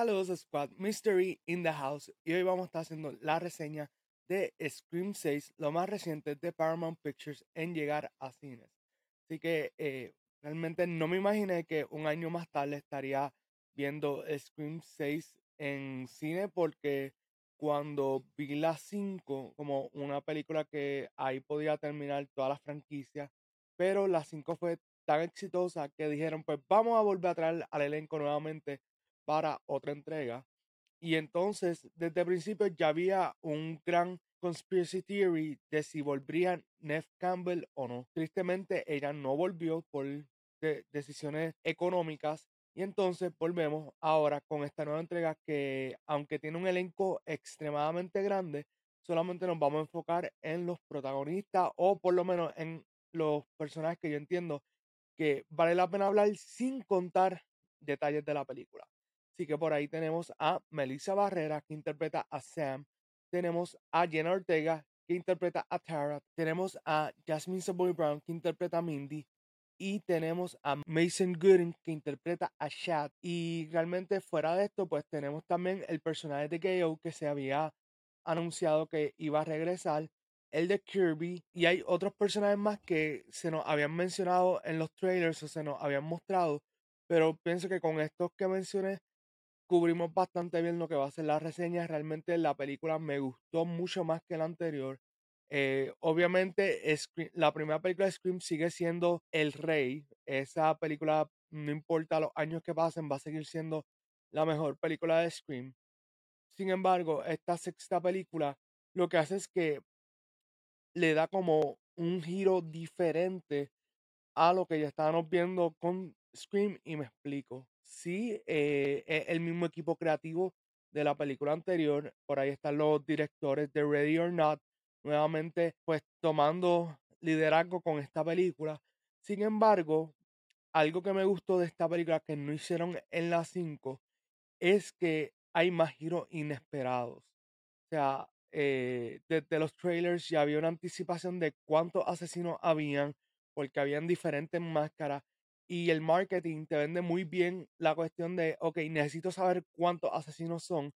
Saludos Squad, Mystery in the House y hoy vamos a estar haciendo la reseña de Scream 6, lo más reciente de Paramount Pictures en llegar a cines. Así que eh, realmente no me imaginé que un año más tarde estaría viendo Scream 6 en cine porque cuando vi la 5 como una película que ahí podía terminar toda la franquicia, pero la 5 fue tan exitosa que dijeron pues vamos a volver a traer al elenco nuevamente para otra entrega. Y entonces, desde el principio ya había un gran conspiracy theory de si volvería Neff Campbell o no. Tristemente, ella no volvió por decisiones económicas. Y entonces volvemos ahora con esta nueva entrega que, aunque tiene un elenco extremadamente grande, solamente nos vamos a enfocar en los protagonistas o por lo menos en los personajes que yo entiendo que vale la pena hablar sin contar detalles de la película. Así que por ahí tenemos a Melissa Barrera, que interpreta a Sam. Tenemos a Jenna Ortega, que interpreta a Tara. Tenemos a Jasmine Savoy Brown, que interpreta a Mindy. Y tenemos a Mason Gooden, que interpreta a Shad. Y realmente fuera de esto, pues tenemos también el personaje de Gayo, que se había anunciado que iba a regresar. El de Kirby. Y hay otros personajes más que se nos habían mencionado en los trailers o se nos habían mostrado. Pero pienso que con estos que mencioné cubrimos bastante bien lo que va a ser la reseña. Realmente la película me gustó mucho más que la anterior. Eh, obviamente, la primera película de Scream sigue siendo El Rey. Esa película, no importa los años que pasen, va a seguir siendo la mejor película de Scream. Sin embargo, esta sexta película lo que hace es que le da como un giro diferente a lo que ya estábamos viendo con Scream y me explico sí, eh, es el mismo equipo creativo de la película anterior. Por ahí están los directores de Ready or Not, nuevamente pues tomando liderazgo con esta película. Sin embargo, algo que me gustó de esta película que no hicieron en la 5 es que hay más giros inesperados. O sea, eh, desde los trailers ya había una anticipación de cuántos asesinos habían, porque habían diferentes máscaras y el marketing te vende muy bien la cuestión de, ok, necesito saber cuántos asesinos son.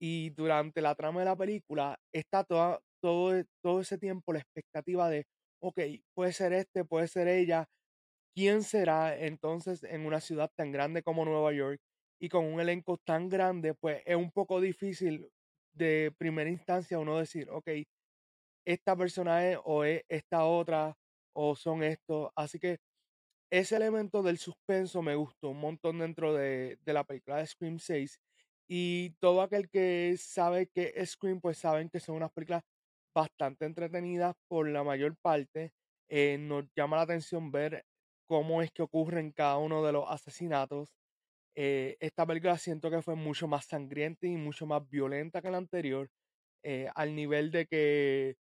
Y durante la trama de la película está toda, todo, e, todo ese tiempo la expectativa de, ok, puede ser este, puede ser ella. ¿Quién será entonces en una ciudad tan grande como Nueva York y con un elenco tan grande? Pues es un poco difícil de primera instancia uno decir, ok, esta persona es o es esta otra o son estos. Así que ese elemento del suspenso me gustó un montón dentro de, la película de Scream 6. Y todo aquel que sabe que es Scream, pues saben que son unas películas bastante entretenidas por la mayor parte. Eh, nos llama la atención ver cómo es que ocurren cada uno de los asesinatos. Eh, esta película siento que fue mucho más sangrienta y mucho más violenta que la anterior, eh, al nivel de que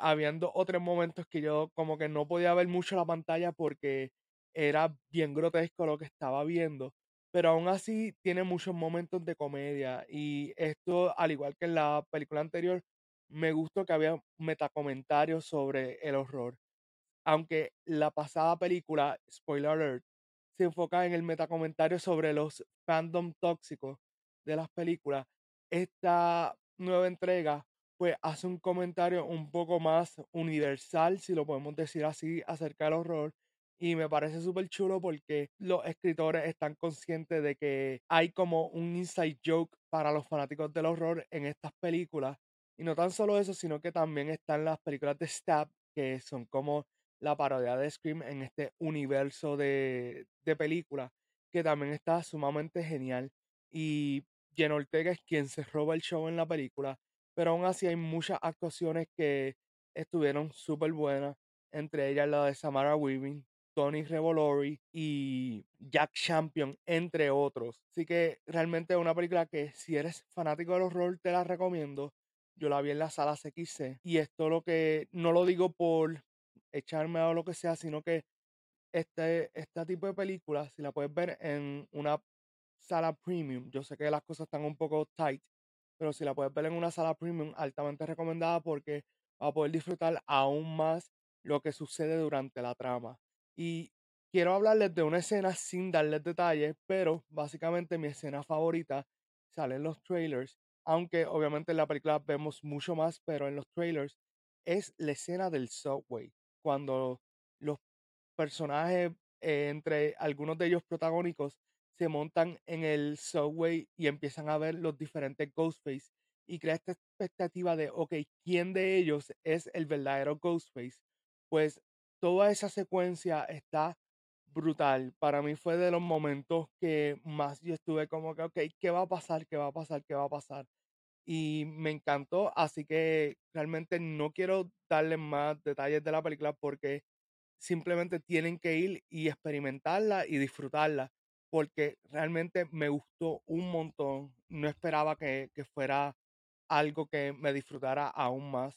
habían o tres momentos que yo como que no podía ver mucho la pantalla porque era bien grotesco lo que estaba viendo, pero aún así tiene muchos momentos de comedia y esto, al igual que en la película anterior, me gustó que había metacomentarios sobre el horror. Aunque la pasada película, spoiler alert, se enfoca en el metacomentario sobre los fandom tóxicos de las películas, esta nueva entrega pues hace un comentario un poco más universal, si lo podemos decir así, acerca del horror y me parece súper chulo porque los escritores están conscientes de que hay como un inside joke para los fanáticos del horror en estas películas. Y no tan solo eso, sino que también están las películas de Stab, que son como la parodia de Scream en este universo de, de películas, que también está sumamente genial. Y Jen Ortega es quien se roba el show en la película, pero aún así hay muchas actuaciones que estuvieron súper buenas, entre ellas la de Samara Weaving, Tony Revolori y Jack Champion, entre otros. Así que realmente es una película que si eres fanático del horror te la recomiendo. Yo la vi en la sala CXC y esto lo que no lo digo por echarme o lo que sea, sino que este, este tipo de películas, si la puedes ver en una sala premium, yo sé que las cosas están un poco tight, pero si la puedes ver en una sala premium, altamente recomendada porque va a poder disfrutar aún más lo que sucede durante la trama. Y quiero hablarles de una escena sin darles detalles, pero básicamente mi escena favorita salen los trailers, aunque obviamente en la película vemos mucho más, pero en los trailers es la escena del subway, cuando los personajes, eh, entre algunos de ellos protagónicos, se montan en el subway y empiezan a ver los diferentes Ghostface y crea esta expectativa de, ok, ¿quién de ellos es el verdadero Ghostface? Pues toda esa secuencia está brutal. Para mí fue de los momentos que más yo estuve como que, ok, ¿qué va a pasar? ¿Qué va a pasar? ¿Qué va a pasar? Y me encantó, así que realmente no quiero darles más detalles de la película porque simplemente tienen que ir y experimentarla y disfrutarla porque realmente me gustó un montón. No esperaba que, que fuera algo que me disfrutara aún más.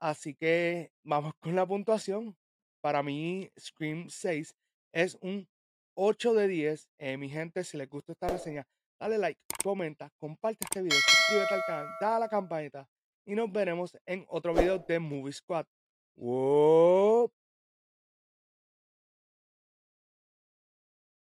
Así que vamos con la puntuación. Para mí, Scream 6 es un 8 de 10. Eh, mi gente, si les gusta esta reseña, dale like, comenta, comparte este video, suscríbete al canal, dale a la campanita y nos veremos en otro video de Movie Squad. ¡Wow!